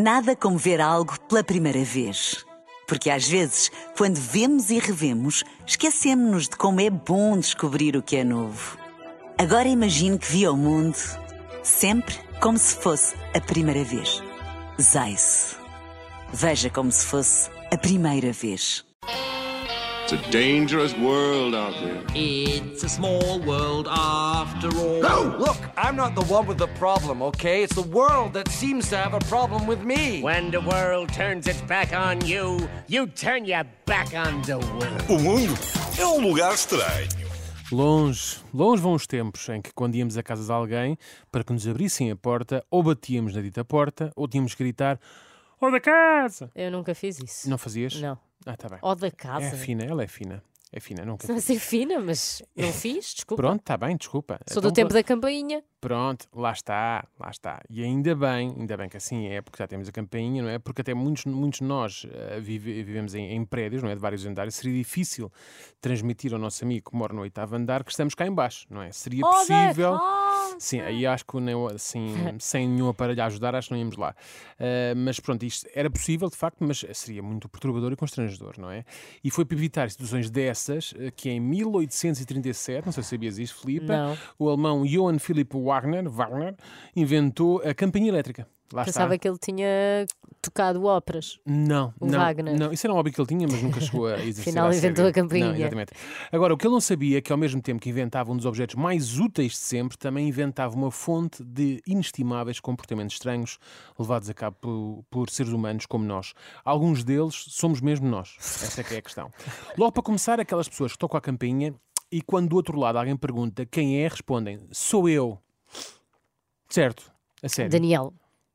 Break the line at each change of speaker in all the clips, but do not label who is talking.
Nada como ver algo pela primeira vez. Porque às vezes, quando vemos e revemos, esquecemos-nos de como é bom descobrir o que é novo. Agora imagine que viu o mundo sempre como se fosse a primeira vez. Zais. Veja como se fosse a primeira vez.
It's a dangerous world out there.
It's a small world after all.
No! Look, I'm not the one with the problem, okay? It's the world that seems to have a problem with me.
When the world turns its back on you, you turn your back on the world.
O mundo é um lugar estranho.
Longe, longe vão os tempos em que, quando íamos à casa de alguém para que nos abrissem a porta, ou batíamos na dita porta, ou tínhamos que gritar: Ó da casa!
Eu nunca fiz isso.
Não fazias?
Não.
Ah, tá bem.
Ó da casa.
É fina, ela é fina. É fina, nunca.
Não
fiz.
sei fina, mas não fiz, desculpa.
Pronto, está bem, desculpa.
Sou do
Então,
tempo da campainha.
Pronto, lá está, lá está. E ainda bem, ainda bem que assim é, porque já temos a campainha, não é? Porque até muitos, muitos de nós eh, vive- vivemos em, em prédios, não é? De vários andares, seria difícil transmitir ao nosso amigo que mora no oitavo andar que estamos cá em baixo, não é? Seria
da
possível. Sim, aí acho que nem- assim, sem nenhum aparelho a ajudar, acho que não íamos lá. Eh, mas pronto, isto era possível de facto, mas seria muito perturbador e constrangedor, não é? E foi para evitar situações dessas eh, que em 1837, não sei se sabias isto, Filipe, o alemão Johann Philipp Wagner, Wagner inventou a campainha elétrica. Lá
Pensava
está.
que ele tinha tocado óperas.
Não,
o
não,
Wagner.
não, isso era um hobby que ele tinha, mas nunca chegou a exercer.
Afinal, inventou
sério.
a campainha.
Não, exatamente. Agora, o que ele não sabia é que, ao mesmo tempo que inventava um dos objetos mais úteis de sempre, também inventava uma fonte de inestimáveis comportamentos estranhos levados a cabo por, por seres humanos como nós. Alguns deles somos mesmo nós. Essa é que é a questão. Logo para começar, aquelas pessoas que tocam a campainha e quando do outro lado alguém pergunta quem é, respondem: sou eu. Certo? A sério.
Daniel,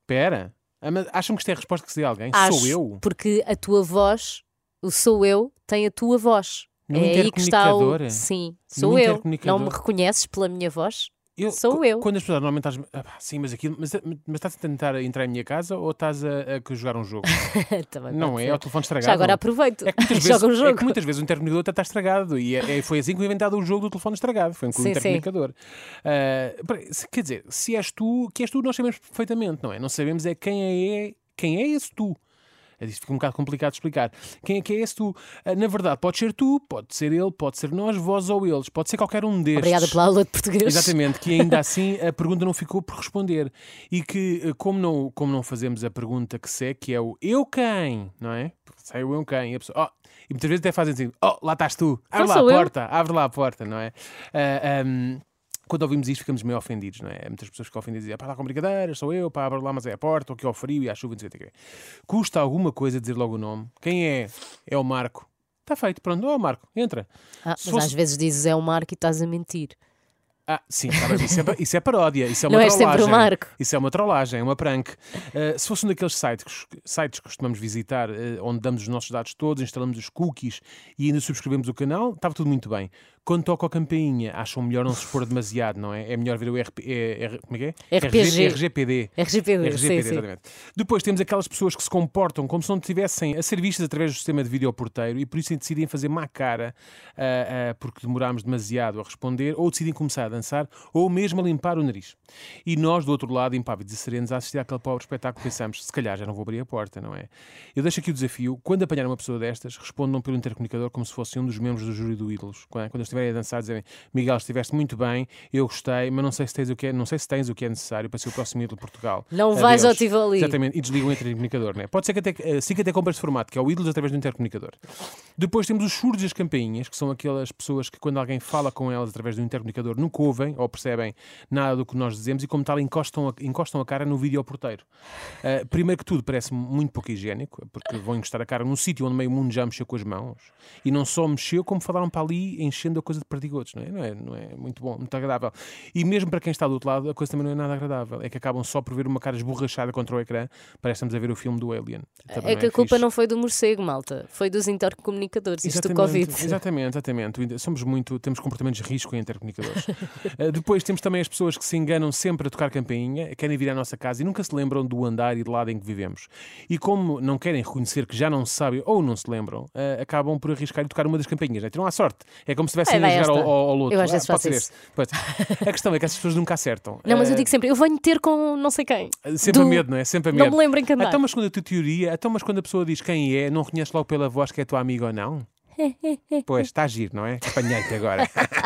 Espera. Ah, Acham que isto é a resposta que se dê a alguém?
acho,
Sou eu?
porque a tua voz, o sou eu, tem a tua voz.
No
é aí que está o... Sim, sou eu. Não me reconheces pela minha voz?
Eu-
Sou eu.
Quando as pessoas normalmente estás. Ah, sim, mas aquilo. Mas, mas estás a tentar entrar em minha casa ou estás a, a jogar um jogo?
Também
não é, é o telefone estragado.
Já agora aproveito.
É que muitas vezes,
um
é que muitas vezes o intercomunicador até está estragado e é- é- foi assim que foi inventado o jogo do telefone estragado. Foi o
Sim,
intercomunicador. Ah, peraí, se- quer dizer, se és tu, que és tu, nós sabemos perfeitamente, não é? Não sabemos é quem é, quem é esse tu. É, Isto fica um bocado complicado de explicar. Quem é que é esse tu? Ah, Na verdade, pode ser tu, pode ser ele, pode ser nós, vós ou eles, pode ser qualquer um destes.
Obrigada pela aula de português.
Exatamente, que ainda assim a pergunta não ficou por responder. E que, eh, como não, como não fazemos a pergunta que segue, que é o eu quem, não é? Sai o eu quem, e pessoa, oh, e muitas vezes até fazem assim, oh, lá estás tu, abre
Não
lá a
eu.
porta, abre lá a porta, não é? Ah, ahm, quando ouvimos isto, ficamos meio ofendidos, não é? Muitas pessoas ficam ofendidas e dizem, pá, lá com brincadeiras, sou eu, pá, abre lá, mas é a porta, ou que é ao frio e à chuva, não sei o que. Custa alguma coisa dizer logo o nome? Quem é? É o Marco. Está feito, pronto, ó Marco, entra.
Ah, mas
fosse-
às vezes dizes é o Marco e estás a mentir.
Ah, sim, tá bem, isso, é, isso é paródia, isso é uma
Não és
trollagem.
sempre o Marco.
Isso é uma trollagem, é uma prank. Ah, se fosse um daqueles sites, sites que costumamos visitar, ah, onde damos os nossos dados todos, instalamos os cookies e ainda subscrevemos o canal, estava tudo muito bem. Quando toca a campainha, acham melhor não se expor demasiado, não é? É melhor ver o RP, é, é- como é que é?
RPG.
RGPD.
RGPD, sim,
RGPD,
sim.
exatamente. Depois temos aquelas pessoas que se comportam como se não estivessem a ser vistas através do sistema de videoporteiro e por isso decidem fazer má cara ah, porque demorámos demasiado a responder, ou decidem começar a dançar, ou mesmo a limpar o nariz. E nós, do outro lado, impávidos e serenos, a assistir àquele pobre espetáculo, pensamos, se calhar já não vou abrir a porta, não é? Eu deixo aqui o desafio, quando apanhar uma pessoa destas, respondam pelo intercomunicador como se fosse um dos membros do júri do Ídolos. Quando, quando estiverem a dançar, dizem, Miguel, estiveste muito bem, eu gostei, mas não sei se tens o que é, não sei se tens o que é necessário para ser o próximo ídolo de Portugal.
Não vais ao
Adeus."
Tivoli.
Exatamente, e desligam o intercomunicador, né? Pode ser que até, eh, sim que até compras formato, que é o ídolos através do intercomunicador. Depois temos os surdos e as campainhas, que são aquelas pessoas que quando alguém fala com elas através do intercomunicador nunca ouvem ou percebem nada do que nós dizemos e como tal encostam a, encostam a cara no vídeo ao porteiro. Uh, primeiro que tudo parece muito pouco higiênico, porque vão encostar a cara num sítio onde meio mundo já mexeu com as mãos e não só mexeu, como falaram para ali enchendo a coisa de perdigotos, não é? Não é, não é muito bom, muito agradável. E mesmo para quem está do outro lado, a coisa também não é nada agradável. É que acabam só por ver uma cara esborrachada contra o ecrã, parece que estamos a ver o filme do Alien. Também
É que a culpa
fixe.
não foi do morcego, malta. Foi dos intercomunicadores. Isto do Covid.
Exatamente, exatamente. Somos muito, temos comportamentos de risco em intercomunicadores. Uh, depois temos também as pessoas que se enganam sempre a tocar campainha, querem vir à nossa casa e nunca se lembram do andar e do lado em que vivemos. E como não querem reconhecer que já não se sabem ou não se lembram, uh, acabam por arriscar e tocar uma das campainhas. Né? Tiram à sorte. É como se
vai
a jogar ao, ao, ao loto.
Eu às vezes
pode
faço
ser
isso.
A questão é que essas pessoas nunca acertam.
Não, mas eu
Eh,
digo sempre, eu venho ter com não sei quem.
Sempre a
Do-
medo, não é? Sempre a
Não
medo.
me lembro em que andar.
Então, mas quando a tua teoria, então, mas quando a pessoa diz quem é, não reconhece logo pela voz que é tua amiga ou não? pois, está a giro, não é? Apanhei-te agora.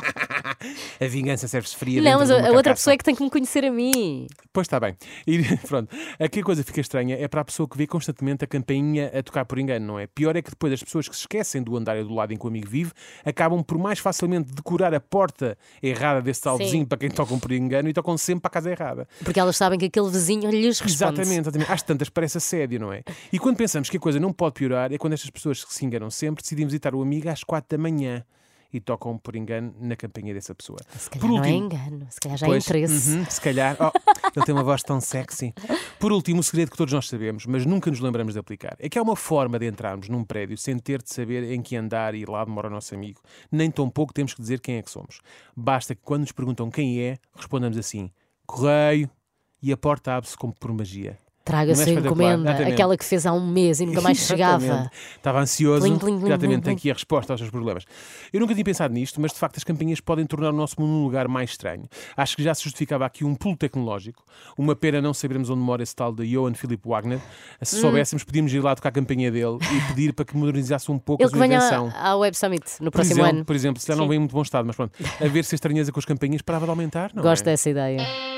a vingança serve-se fria.
Não, mas a, outra pessoa é que tem que me conhecer a mim.
Pois está bem. E pronto, aqui a coisa fica estranha é para a pessoa que vê constantemente a campainha a tocar por engano, não é? Pior é que depois as pessoas que se esquecem do andar e do lado em que o amigo vive acabam por mais facilmente decorar a porta errada desse tal
Sim.
vizinho para quem tocam por engano e tocam sempre para a casa errada.
Porque elas sabem que aquele vizinho lhes responde.
Exatamente, exatamente. Às tantas parece assédio, não é? E quando pensamos que a coisa não pode piorar, é quando estas pessoas que se enganam sempre decidem visitar o amigo às quatro da manhã e tocam por engano na campainha dessa pessoa.
Se calhar não é engano, se calhar já é
Pois,
interesse.
uhum, se calhar. Oh, ele tem uma voz tão sexy. Por último, o segredo que todos nós sabemos, mas nunca nos lembramos de aplicar, é que há uma forma de entrarmos num prédio sem ter de saber em que andar e lá mora o nosso amigo. Nem tão pouco temos que dizer quem é que somos. Basta que quando nos perguntam quem é, respondamos assim: correio, e a porta abre-se como por magia.
Traga a
Não é espetacular?
encomenda, aquela que fez há um mês e nunca mais chegava.
Estava ansioso.
Plim, plim, plim,
Exatamente, tem aqui a resposta aos seus problemas. Eu nunca tinha pensado nisto, mas de facto as campinhas podem tornar o nosso mundo um lugar mais estranho. Acho que já se justificava aqui um pulo tecnológico. Uma pena não sabermos onde mora esse tal de Johann Philipp Wagner. Se
Hum.
soubéssemos, podíamos ir lá tocar a campainha dele e pedir para que modernizasse um pouco
Ele
a sua invenção.
ao Web Summit no
Por
próximo
exemplo,
ano.
por exemplo, se já não
Sim.
vem em muito bom estado, mas pronto, a ver se a estranheza com as campainhas parava de aumentar, não
Gosto
é?
dessa ideia.